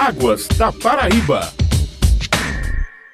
Águas da Paraíba.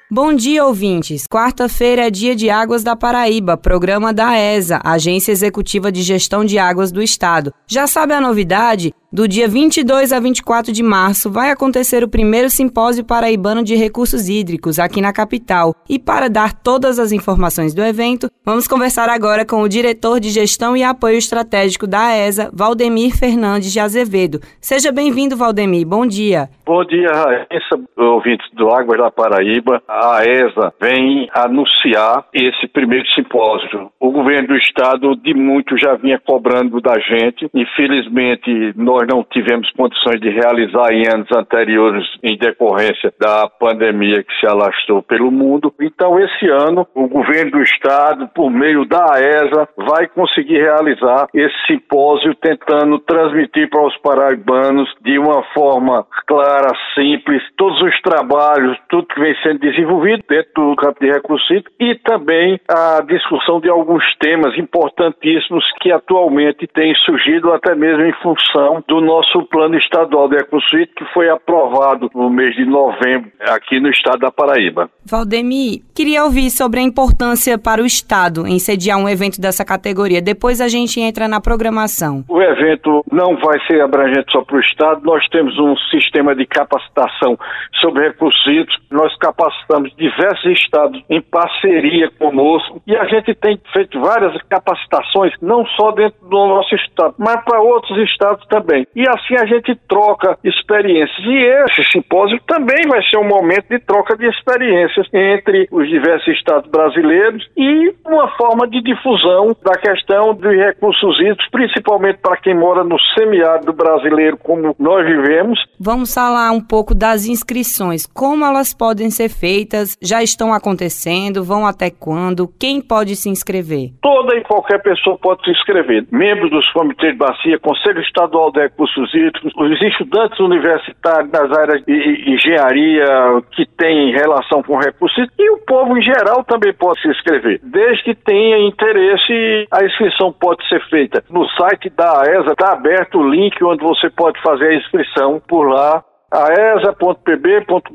Bom dia, ouvintes. Quarta-feira é dia de Águas da Paraíba, programa da ESA, Agência Executiva de Gestão de Águas do Estado. Já sabe a novidade? Do dia 22 a 24 de março vai acontecer o primeiro simpósio paraibano de recursos hídricos aqui na capital. E para dar todas as informações do evento, vamos conversar agora com o diretor de Gestão e Apoio Estratégico da ESA, Valdemir Fernandes de Azevedo. Seja bem-vindo, Valdemir. Bom dia. Bom dia, Raíssa, ouvintes do Águas da Paraíba. A ESA vem anunciar esse primeiro simpósio. O governo do estado de muito já vinha cobrando da gente. Infelizmente, nós nós não tivemos condições de realizar em anos anteriores em decorrência da pandemia que se alastrou pelo mundo. Então, esse ano, o governo do estado, por meio da AESA, vai conseguir realizar esse simpósio tentando transmitir para os paraibanos de uma forma clara, simples, todos os trabalhos, tudo que vem sendo desenvolvido dentro do campo de recursos e também a discussão de alguns temas importantíssimos que atualmente têm surgido até mesmo em função do nosso plano estadual de ecosuíte que foi aprovado no mês de novembro aqui no estado da Paraíba. Valdemir, queria ouvir sobre a importância para o estado em sediar um evento dessa categoria. Depois a gente entra na programação. O evento não vai ser abrangente só para o estado. Nós temos um sistema de capacitação sobre recursos hídricos. Nós capacitamos diversos estados em parceria conosco e a gente tem feito várias capacitações não só dentro do nosso estado, mas para outros estados também também. E assim a gente troca experiências. E esse simpósio também vai ser um momento de troca de experiências entre os diversos estados brasileiros e uma forma de difusão da questão dos recursos hídricos, principalmente para quem mora no semiárido brasileiro, como nós vivemos. Vamos falar um pouco das inscrições, como elas podem ser feitas, já estão acontecendo, vão até quando, quem pode se inscrever? Toda e qualquer pessoa pode se inscrever. Membros dos comitês de bacia, Conselho Estadual de recursos hídricos, os estudantes universitários nas áreas de engenharia que têm relação com recursos hídricos e o povo em geral também pode se inscrever. Desde que tenha interesse, a inscrição pode ser feita. No site da AESA está aberto o link onde você pode fazer a inscrição por lá aesa.pb.gov.br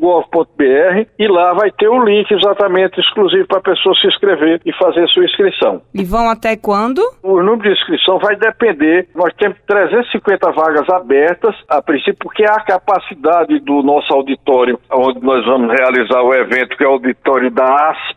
e lá vai ter o link exatamente exclusivo para a pessoa se inscrever e fazer sua inscrição. E vão até quando? O número de inscrição vai depender. Nós temos 350 vagas abertas, a princípio, porque a capacidade do nosso auditório, onde nós vamos realizar o evento, que é o auditório da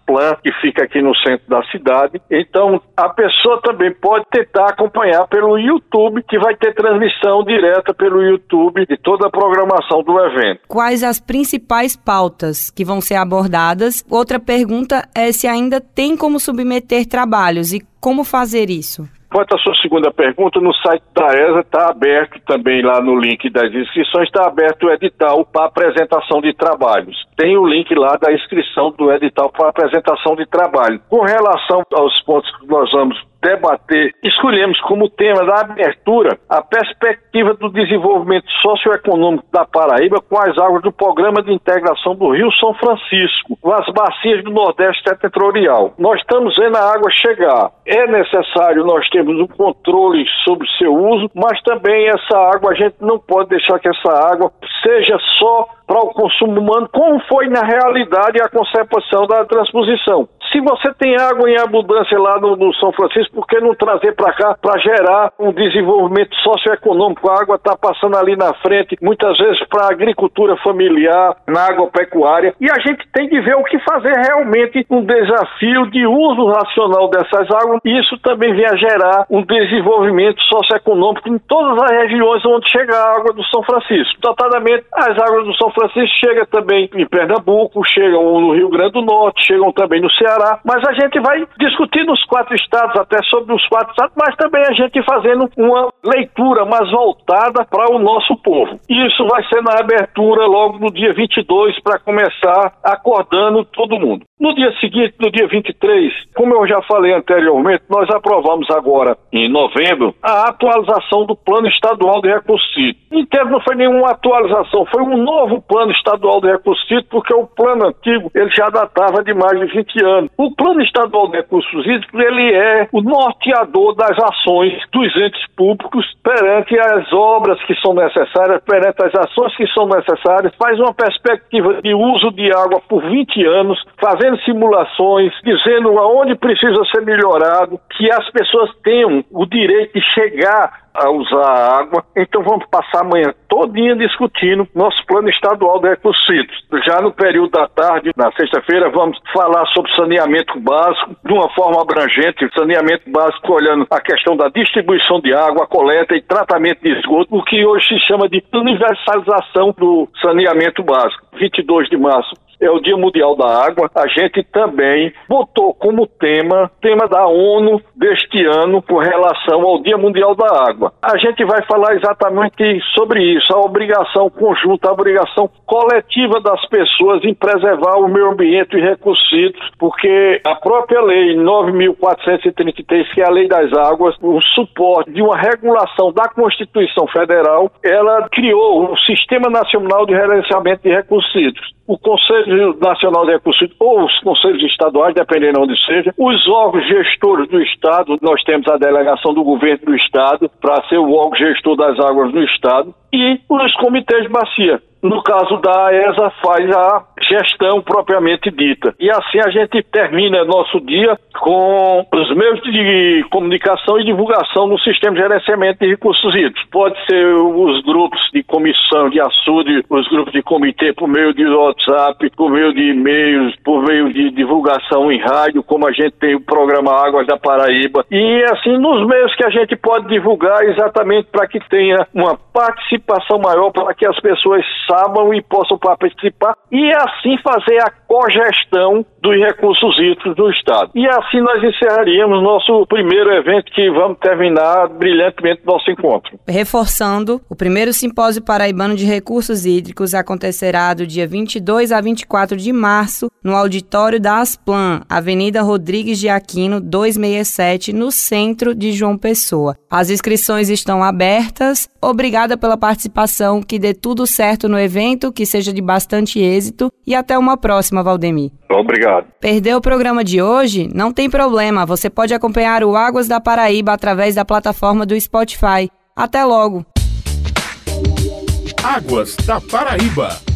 Asplan, que fica aqui no centro da cidade. Então, a pessoa também pode tentar acompanhar pelo YouTube, que vai ter transmissão direta pelo YouTube de toda a programação do evento. Quais as principais pautas que vão ser abordadas? Outra pergunta é se ainda tem como submeter trabalhos e como fazer isso. Quanto à sua segunda pergunta, no site da ESA está aberto também lá no link das inscrições, está aberto o edital para apresentação de trabalhos. Tem o link lá da inscrição do edital para apresentação de trabalho. Com relação aos pontos que nós vamos debater, escolhemos como tema da abertura a perspectiva do desenvolvimento socioeconômico da Paraíba com as águas do Programa de Integração do Rio São Francisco, as bacias do Nordeste Setentrional. Nós estamos vendo a água chegar. É necessário nós termos um controle sobre o seu uso, mas também essa água, a gente não pode deixar que essa água seja só para o consumo humano, como foi na realidade a concepção da transposição. Se você tem água em abundância lá no, no São Francisco, por que não trazer para cá para gerar um desenvolvimento socioeconômico? A água está passando ali na frente, muitas vezes para a agricultura familiar, na agropecuária, e a gente tem que ver o que fazer realmente um desafio de uso racional dessas águas, isso também vem a gerar um desenvolvimento socioeconômico em todas as regiões onde chega a água do São Francisco. Notadamente, as águas do São Francisco chegam também em Pernambuco, chegam no Rio Grande do Norte, chegam também no Ceará, mas a gente vai discutir nos quatro estados, até sobre os quatro estados, mas também a gente fazendo uma leitura mais voltada para o nosso povo. Isso vai ser na abertura logo no dia 22 para começar acordando todo mundo. No dia seguinte, no dia 23, como eu já falei anteriormente, nós aprovamos agora, em novembro, a atualização do Plano Estadual de Recursos termos, não foi nenhuma atualização, foi um novo Plano Estadual de Recursos porque o plano antigo ele já datava de mais de 20 anos ano. O Plano Estadual de Recursos Hídricos ele é o norteador das ações dos entes públicos perante as obras que são necessárias, perante as ações que são necessárias, faz uma perspectiva de uso de água por 20 anos, fazendo simulações, dizendo aonde precisa ser melhorado, que as pessoas tenham o direito de chegar a usar a água. Então vamos passar amanhã todinha discutindo nosso plano estadual de recursos Já no período da tarde, na sexta-feira, vamos falar sobre saneamento básico de uma forma abrangente, saneamento básico olhando a questão da distribuição de água, coleta e tratamento de esgoto, o que hoje se chama de universalização do saneamento básico. 22 de março é o Dia Mundial da Água, a gente também botou como tema, tema da ONU deste ano com relação ao Dia Mundial da Água. A gente vai falar exatamente sobre isso, a obrigação conjunta, a obrigação coletiva das pessoas em preservar o meio ambiente e recursos hídricos, porque a própria lei 9.433, que é a Lei das Águas, o suporte de uma regulação da Constituição Federal, ela criou o Sistema Nacional de Gerenciamento de Recursos O Conselho Nacional de Recursos ou os conselhos estaduais, dependendo de onde seja, os órgãos gestores do Estado, nós temos a delegação do governo do Estado para ser o órgão gestor das águas no Estado, e os comitês de bacia. No caso da ESA, faz a gestão propriamente dita. E assim a gente termina nosso dia com os meios de comunicação e divulgação no sistema de gerenciamento de recursos hídricos. Pode ser os grupos de comissão de açude, os grupos de comitê por meio de WhatsApp, por meio de e-mails, por meio de divulgação em rádio, como a gente tem o programa Águas da Paraíba. E assim, nos meios que a gente pode divulgar exatamente para que tenha uma participação maior, para que as pessoas saibam e possam participar e assim fazer a cogestão dos recursos hídricos do Estado. E assim nós encerraríamos nosso primeiro evento que vamos terminar brilhantemente nosso encontro. Reforçando, o primeiro simpósio paraibano de recursos hídricos acontecerá do dia 22 a 24 de março no auditório da Asplan, Avenida Rodrigues de Aquino, 267, no centro de João Pessoa. As inscrições estão abertas. Obrigada pela participação, que dê tudo certo no evento, que seja de bastante êxito e até uma próxima, Valdemir. Obrigado. Perdeu o programa de hoje? Não tem problema, você pode acompanhar o Águas da Paraíba através da plataforma do Spotify. Até logo! Águas da Paraíba.